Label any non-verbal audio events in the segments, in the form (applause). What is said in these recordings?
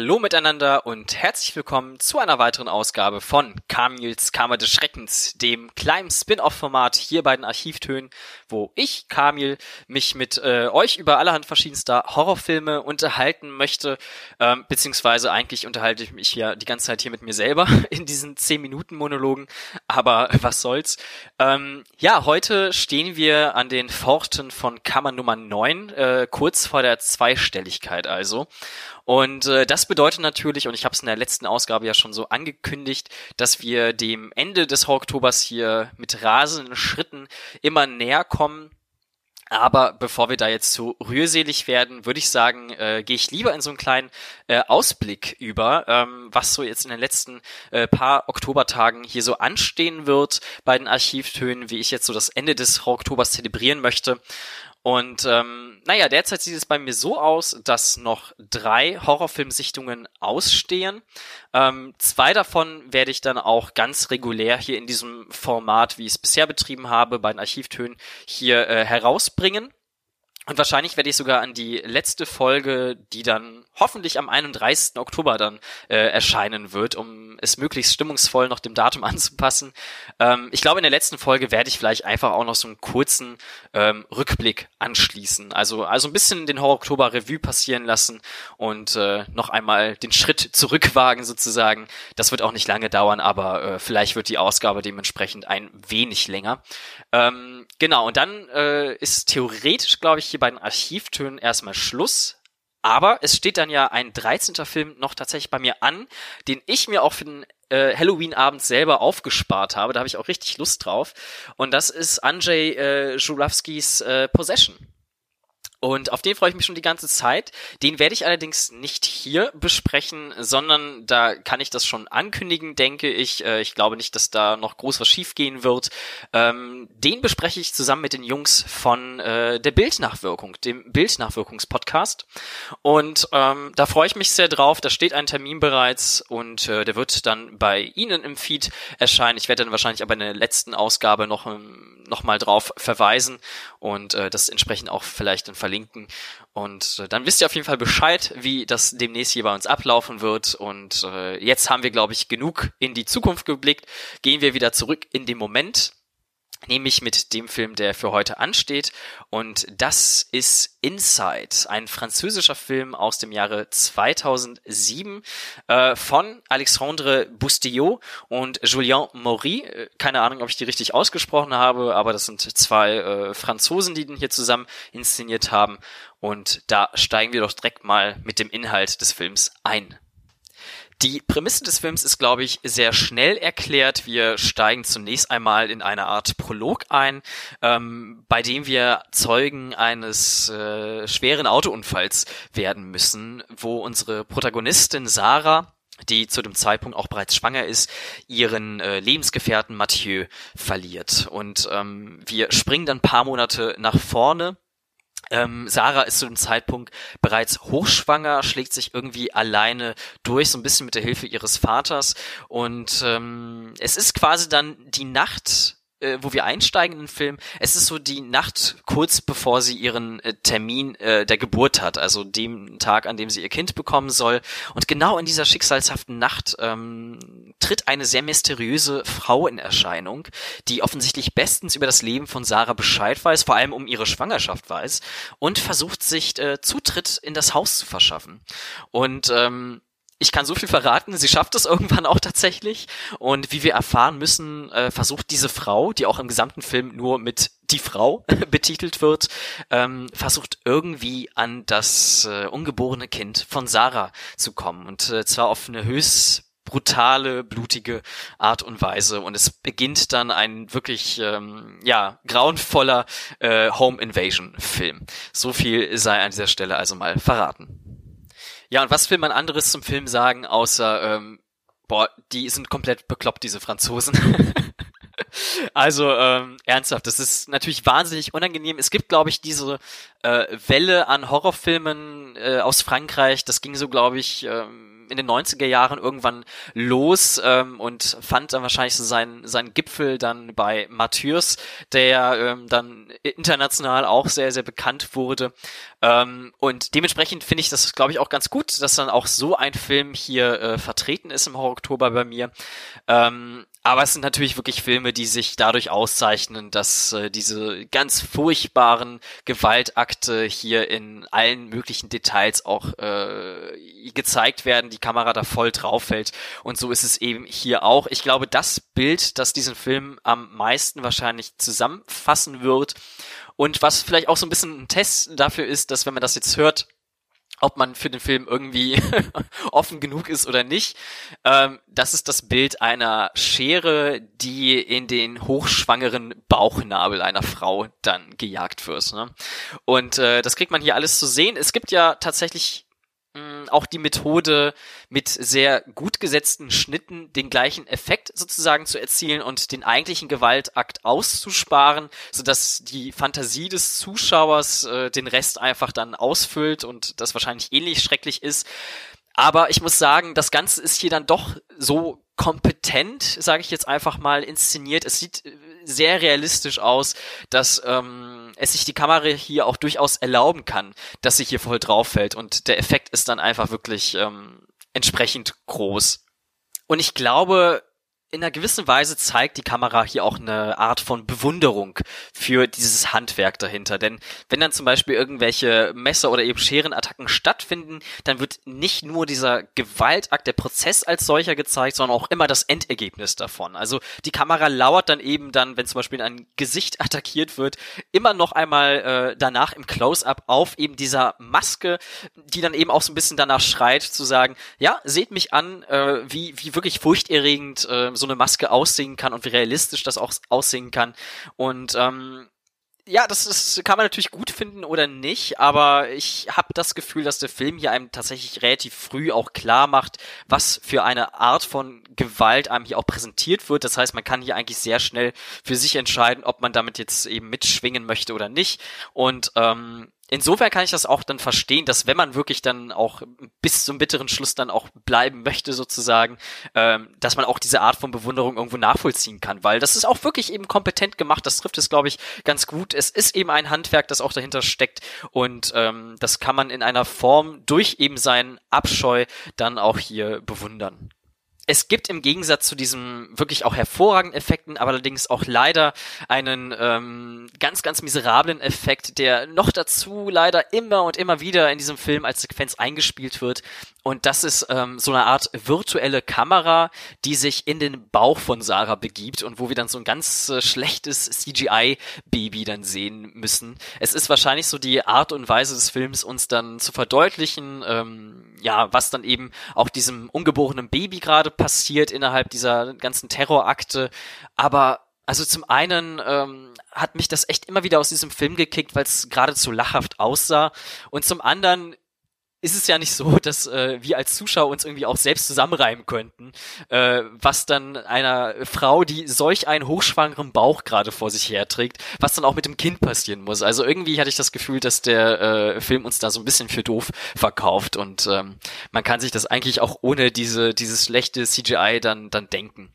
Hallo miteinander und herzlich willkommen zu einer weiteren Ausgabe von Kamils Kammer des Schreckens, dem kleinen Spin-off-Format hier bei den Archivtönen, wo ich, Kamil, mich mit äh, euch über allerhand verschiedenster Horrorfilme unterhalten möchte, ähm, beziehungsweise eigentlich unterhalte ich mich ja die ganze Zeit hier mit mir selber (laughs) in diesen 10-Minuten-Monologen, aber was soll's. Ähm, ja, heute stehen wir an den Pforten von Kammer Nummer 9, äh, kurz vor der Zweistelligkeit also. Und äh, das bedeutet natürlich, und ich habe es in der letzten Ausgabe ja schon so angekündigt, dass wir dem Ende des Oktobers hier mit rasenden Schritten immer näher kommen. Aber bevor wir da jetzt so rührselig werden, würde ich sagen, äh, gehe ich lieber in so einen kleinen äh, Ausblick über, ähm, was so jetzt in den letzten äh, paar Oktobertagen hier so anstehen wird bei den Archivtönen, wie ich jetzt so das Ende des Oktobers zelebrieren möchte. Und ähm, naja, derzeit sieht es bei mir so aus, dass noch drei Horrorfilmsichtungen ausstehen. Ähm, zwei davon werde ich dann auch ganz regulär hier in diesem Format, wie ich es bisher betrieben habe, bei den Archivtönen hier äh, herausbringen. Und wahrscheinlich werde ich sogar an die letzte Folge, die dann hoffentlich am 31. Oktober dann äh, erscheinen wird, um es möglichst stimmungsvoll noch dem Datum (laughs) anzupassen. Ähm, ich glaube, in der letzten Folge werde ich vielleicht einfach auch noch so einen kurzen ähm, Rückblick anschließen. Also, also ein bisschen den Horror-Oktober Revue passieren lassen und äh, noch einmal den Schritt zurückwagen sozusagen. Das wird auch nicht lange dauern, aber äh, vielleicht wird die Ausgabe dementsprechend ein wenig länger. Ähm, genau, und dann äh, ist theoretisch, glaube ich, hier bei den Archivtönen erstmal Schluss. Aber es steht dann ja ein 13. Film noch tatsächlich bei mir an, den ich mir auch für den äh, Halloween-Abend selber aufgespart habe. Da habe ich auch richtig Lust drauf. Und das ist Andrzej äh, Żurawskis äh, Possession. Und auf den freue ich mich schon die ganze Zeit. Den werde ich allerdings nicht hier besprechen, sondern da kann ich das schon ankündigen, denke ich. Äh, ich glaube nicht, dass da noch groß was schiefgehen wird. Ähm, den bespreche ich zusammen mit den Jungs von äh, der Bildnachwirkung, dem Bildnachwirkungspodcast. Und ähm, da freue ich mich sehr drauf. Da steht ein Termin bereits und äh, der wird dann bei Ihnen im Feed erscheinen. Ich werde dann wahrscheinlich aber in der letzten Ausgabe noch, ähm, noch mal drauf verweisen und das entsprechend auch vielleicht in verlinken. Und äh, dann wisst ihr auf jeden Fall Bescheid, wie das demnächst hier bei uns ablaufen wird. Und äh, jetzt haben wir, glaube ich, genug in die Zukunft geblickt. Gehen wir wieder zurück in den Moment nämlich mit dem Film, der für heute ansteht. Und das ist Inside, ein französischer Film aus dem Jahre 2007 äh, von Alexandre Boustillot und Julien Maury. Äh, keine Ahnung, ob ich die richtig ausgesprochen habe, aber das sind zwei äh, Franzosen, die den hier zusammen inszeniert haben. Und da steigen wir doch direkt mal mit dem Inhalt des Films ein. Die Prämisse des Films ist, glaube ich, sehr schnell erklärt. Wir steigen zunächst einmal in eine Art Prolog ein, ähm, bei dem wir Zeugen eines äh, schweren Autounfalls werden müssen, wo unsere Protagonistin Sarah die zu dem Zeitpunkt auch bereits schwanger ist, ihren äh, Lebensgefährten Mathieu verliert. Und ähm, wir springen dann paar Monate nach vorne ähm, Sarah ist zu dem Zeitpunkt bereits hochschwanger, schlägt sich irgendwie alleine durch, so ein bisschen mit der Hilfe ihres Vaters. Und ähm, es ist quasi dann die Nacht äh, wo wir einsteigen in den Film, es ist so die Nacht kurz bevor sie ihren äh, Termin äh, der Geburt hat, also dem Tag, an dem sie ihr Kind bekommen soll. Und genau in dieser schicksalshaften Nacht ähm, tritt eine sehr mysteriöse Frau in Erscheinung, die offensichtlich bestens über das Leben von Sarah Bescheid weiß, vor allem um ihre Schwangerschaft weiß, und versucht sich äh, Zutritt in das Haus zu verschaffen. Und ähm, ich kann so viel verraten, sie schafft es (laughs) irgendwann auch tatsächlich. Und wie wir erfahren müssen, äh, versucht diese Frau, die auch im gesamten Film nur mit die Frau (laughs) betitelt wird, ähm, versucht irgendwie an das äh, ungeborene Kind von Sarah zu kommen. Und äh, zwar auf eine höchst brutale, blutige Art und Weise. Und es beginnt dann ein wirklich, ähm, ja, grauenvoller äh, Home Invasion Film. So viel sei an dieser Stelle also mal verraten. Ja, und was will man anderes zum Film sagen, außer, ähm, boah, die sind komplett bekloppt, diese Franzosen. (laughs) also, ähm, ernsthaft, das ist natürlich wahnsinnig unangenehm. Es gibt, glaube ich, diese äh, Welle an Horrorfilmen äh, aus Frankreich, das ging so, glaube ich, ähm, in den 90er Jahren irgendwann los ähm, und fand dann wahrscheinlich so seinen, seinen Gipfel dann bei Mathieu, der ähm, dann international auch sehr, sehr bekannt wurde. Ähm, und dementsprechend finde ich das, glaube ich, auch ganz gut, dass dann auch so ein Film hier äh, vertreten ist im Horror-Oktober bei mir. Ähm, aber es sind natürlich wirklich Filme, die sich dadurch auszeichnen, dass äh, diese ganz furchtbaren Gewaltakte hier in allen möglichen Details auch äh, gezeigt werden, die Kamera da voll drauf fällt. Und so ist es eben hier auch. Ich glaube, das Bild, das diesen Film am meisten wahrscheinlich zusammenfassen wird und was vielleicht auch so ein bisschen ein Test dafür ist, dass wenn man das jetzt hört, ob man für den Film irgendwie (laughs) offen genug ist oder nicht. Ähm, das ist das Bild einer Schere, die in den hochschwangeren Bauchnabel einer Frau dann gejagt wird. Ne? Und äh, das kriegt man hier alles zu sehen. Es gibt ja tatsächlich auch die Methode, mit sehr gut gesetzten Schnitten den gleichen Effekt sozusagen zu erzielen und den eigentlichen Gewaltakt auszusparen, sodass die Fantasie des Zuschauers äh, den Rest einfach dann ausfüllt und das wahrscheinlich ähnlich schrecklich ist. Aber ich muss sagen, das Ganze ist hier dann doch so kompetent, sage ich jetzt einfach mal, inszeniert. Es sieht äh, sehr realistisch aus, dass ähm, es sich die Kamera hier auch durchaus erlauben kann, dass sie hier voll drauf fällt. Und der Effekt ist dann einfach wirklich ähm, entsprechend groß. Und ich glaube, in einer gewissen Weise zeigt die Kamera hier auch eine Art von Bewunderung für dieses Handwerk dahinter. Denn wenn dann zum Beispiel irgendwelche Messer- oder eben Scherenattacken stattfinden, dann wird nicht nur dieser Gewaltakt, der Prozess als solcher gezeigt, sondern auch immer das Endergebnis davon. Also die Kamera lauert dann eben dann, wenn zum Beispiel ein Gesicht (laughs) attackiert wird, immer noch einmal äh, danach im Close-up auf eben dieser Maske, die dann eben auch so ein bisschen danach schreit, zu sagen, ja, seht mich an, äh, wie, wie wirklich furchterregend äh, so eine Maske aussehen kann und wie realistisch das auch aussehen kann. Und ähm, ja, das ist, kann man natürlich gut finden oder nicht, aber ich habe das Gefühl, dass der Film hier einem tatsächlich relativ früh auch klar macht, was für eine Art von Gewalt einem hier auch präsentiert wird. Das heißt, man kann hier eigentlich sehr schnell für sich entscheiden, ob man damit jetzt eben mitschwingen möchte oder nicht. Und ähm, insofern kann ich das auch dann verstehen, dass wenn man wirklich dann auch bis zum bitteren Schluss dann auch bleiben möchte sozusagen, ähm, dass man auch diese Art von Bewunderung irgendwo nachvollziehen kann, weil das ist auch wirklich eben kompetent gemacht. Das trifft es, glaube ich, ganz gut. Es ist eben ein Handwerk, das auch dahinter steckt und ähm, das kann man in einer Form durch eben seinen Abscheu dann auch hier bewundern es gibt im Gegensatz zu diesen wirklich auch hervorragenden Effekten, aber allerdings auch leider einen ähm, ganz, ganz miserablen Effekt, der noch dazu leider immer und immer wieder in diesem Film als Sequenz eingespielt wird. Und das ist ähm, so eine Art virtuelle Kamera, die sich in den Bauch von Sarah begibt und wo wir dann so ein ganz äh, schlechtes CGI-Baby dann sehen müssen. Es ist wahrscheinlich so die Art und Weise des Films, uns dann zu verdeutlichen, ähm, ja, was dann eben auch diesem ungeborenen Baby gerade passiert innerhalb dieser ganzen Terrorakte. Aber also zum einen ähm, hat mich das echt immer wieder aus diesem Film gekickt, weil es geradezu lachhaft aussah. Und zum anderen ist es ja nicht so, (laughs) dass äh, wir als Zuschauer uns irgendwie auch selbst zusammenreimen könnten, äh, was dann einer Frau, die solch einen hochschwangeren Bauch gerade vor sich herträgt, was dann auch mit dem Kind passieren muss. Also irgendwie hatte ich das Gefühl, dass der äh, Film uns da so ein bisschen für doof verkauft und ähm, man kann sich das eigentlich auch ohne diese dieses schlechte CGI dann dann denken.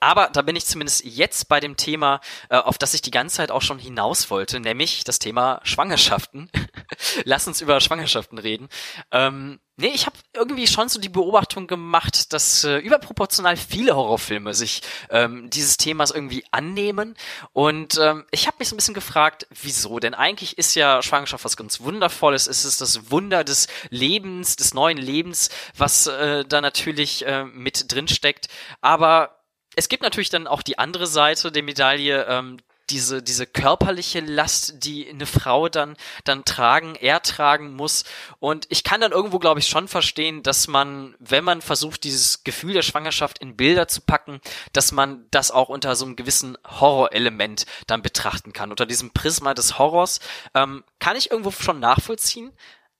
Aber da bin ich zumindest jetzt bei dem Thema, äh, auf das ich die ganze Zeit auch schon hinaus wollte, nämlich das Thema Schwangerschaften. (laughs) Lass uns über Schwangerschaften reden. Ähm, nee, ich habe irgendwie schon so die Beobachtung gemacht, dass äh, überproportional viele Horrorfilme sich ähm, dieses Themas irgendwie annehmen. Und ähm, ich habe mich so ein bisschen gefragt, wieso? Denn eigentlich ist ja Schwangerschaft was ganz Wundervolles. Es ist das Wunder des Lebens, des neuen Lebens, was äh, da natürlich äh, mit drin steckt. Aber es gibt natürlich dann auch die andere Seite der Medaille, ähm, diese, diese körperliche Last, die eine Frau dann, dann tragen, ertragen muss. Und ich kann dann irgendwo, glaube ich, schon verstehen, dass man, wenn man versucht, dieses Gefühl der Schwangerschaft in Bilder zu packen, dass man das auch unter so einem gewissen Horrorelement dann betrachten kann. Unter diesem Prisma des Horrors ähm, kann ich irgendwo schon nachvollziehen.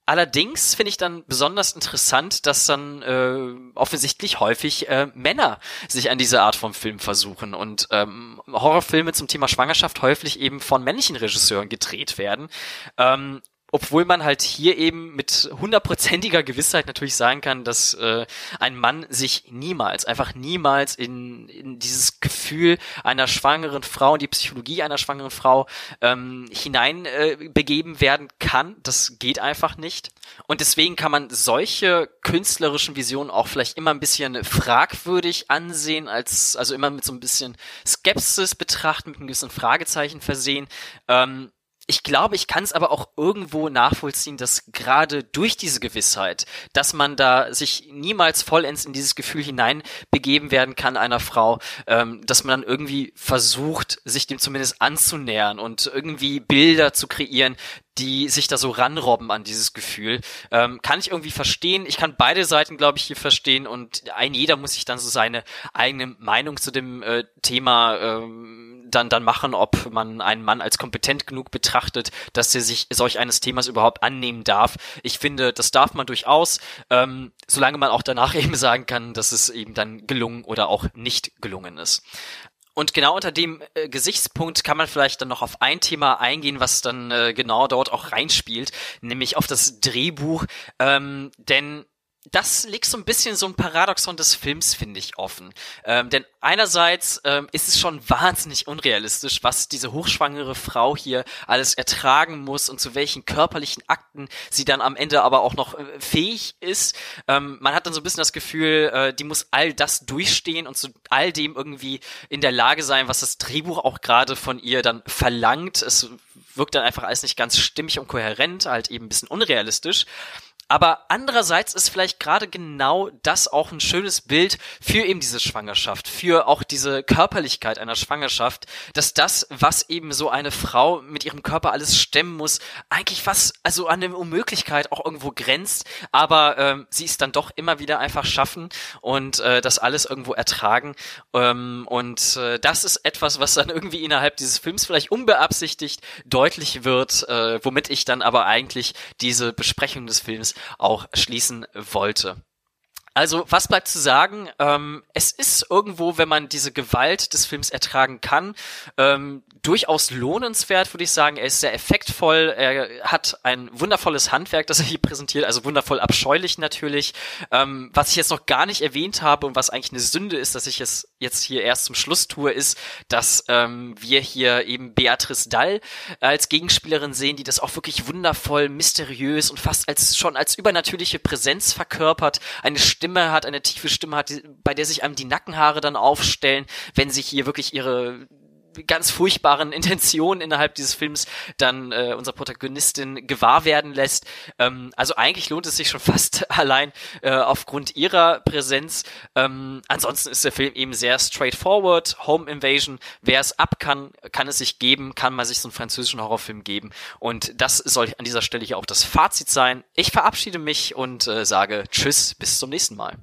Allerdings finde ich dann besonders interessant, dass dann äh, offensichtlich häufig äh, Männer sich an diese Art von Film versuchen und ähm, Horrorfilme zum Thema Schwangerschaft häufig eben von männlichen Regisseuren gedreht werden. Ähm, obwohl man halt hier eben mit hundertprozentiger Gewissheit natürlich sagen kann, dass äh, ein Mann sich niemals, einfach niemals in, in dieses Gefühl einer schwangeren Frau, in die Psychologie einer schwangeren Frau ähm, hinein äh, begeben werden kann. Das geht einfach nicht. Und deswegen kann man solche künstlerischen Visionen auch vielleicht immer ein bisschen fragwürdig ansehen, als also immer mit so ein bisschen Skepsis betrachten, mit einem gewissen Fragezeichen versehen. Ähm, ich glaube, ich kann es aber auch irgendwo nachvollziehen, dass gerade durch diese Gewissheit, dass man da sich niemals vollends in dieses Gefühl hineinbegeben werden kann einer Frau, ähm, dass man dann irgendwie versucht, sich dem zumindest anzunähern und irgendwie Bilder zu kreieren, die sich da so ranrobben an dieses Gefühl. Ähm, kann ich irgendwie verstehen. Ich kann beide Seiten, glaube ich, hier verstehen und ein jeder muss sich dann so seine eigene Meinung zu dem äh, Thema ähm, dann, dann machen, ob man einen Mann als kompetent genug betrachtet, dass er sich solch eines Themas überhaupt annehmen darf. Ich finde, das darf man durchaus, ähm, solange man auch danach (laughs) eben sagen kann, dass es eben dann gelungen oder auch nicht gelungen ist. Und genau unter dem äh, Gesichtspunkt kann man vielleicht dann noch auf ein Thema eingehen, was dann äh, genau dort auch reinspielt, nämlich auf das Drehbuch. Ähm, denn das liegt so ein bisschen so ein Paradoxon des Films, finde ich, offen. Ähm, denn einerseits ähm, ist es schon wahnsinnig unrealistisch, was diese hochschwangere Frau hier alles ertragen muss und zu welchen körperlichen Akten sie dann am Ende aber auch noch äh, fähig ist. Ähm, man hat dann so ein bisschen das Gefühl, äh, die muss all das durchstehen und zu all dem irgendwie in der Lage sein, was das Drehbuch auch gerade von ihr dann verlangt. Es wirkt dann einfach alles nicht ganz stimmig und kohärent, halt eben ein bisschen unrealistisch. Aber andererseits ist vielleicht gerade genau das auch ein schönes Bild für eben diese Schwangerschaft, für auch diese Körperlichkeit einer Schwangerschaft, dass das, was eben so eine Frau mit ihrem Körper alles stemmen muss, eigentlich was also an der Unmöglichkeit auch irgendwo grenzt, aber ähm, sie es dann doch immer wieder einfach schaffen und äh, das alles irgendwo ertragen. Ähm, und äh, das ist etwas, was dann irgendwie innerhalb dieses Films vielleicht unbeabsichtigt deutlich wird, äh, womit ich dann aber eigentlich diese Besprechung des Films auch schließen wollte. Also, was bleibt zu sagen? Ähm, es ist irgendwo, wenn man diese Gewalt des Films ertragen kann, ähm, durchaus lohnenswert, würde ich sagen. Er ist sehr effektvoll, er hat ein wundervolles Handwerk, das er hier präsentiert, also wundervoll abscheulich natürlich. Ähm, was ich jetzt noch gar nicht erwähnt habe und was eigentlich eine Sünde ist, dass ich es jetzt hier erst zum Schluss tue, ist, dass ähm, wir hier eben Beatrice Dall als Gegenspielerin sehen, die das auch wirklich wundervoll, mysteriös und fast als schon als übernatürliche Präsenz verkörpert. Eine Stimme Stimme hat, eine tiefe Stimme hat, bei der sich einem die Nackenhaare dann aufstellen, wenn sich hier wirklich ihre ganz furchtbaren Intentionen innerhalb dieses Films dann äh, unsere Protagonistin gewahr werden lässt. Ähm, also eigentlich lohnt es sich schon (laughs) fast allein äh, aufgrund ihrer Präsenz. Ähm, ansonsten ist der Film eben sehr straightforward. Home Invasion, wer es ab kann, kann es sich geben, kann man sich so einen französischen Horrorfilm geben. Und das soll an dieser Stelle hier auch das Fazit sein. Ich verabschiede mich und äh, sage Tschüss, bis zum nächsten Mal.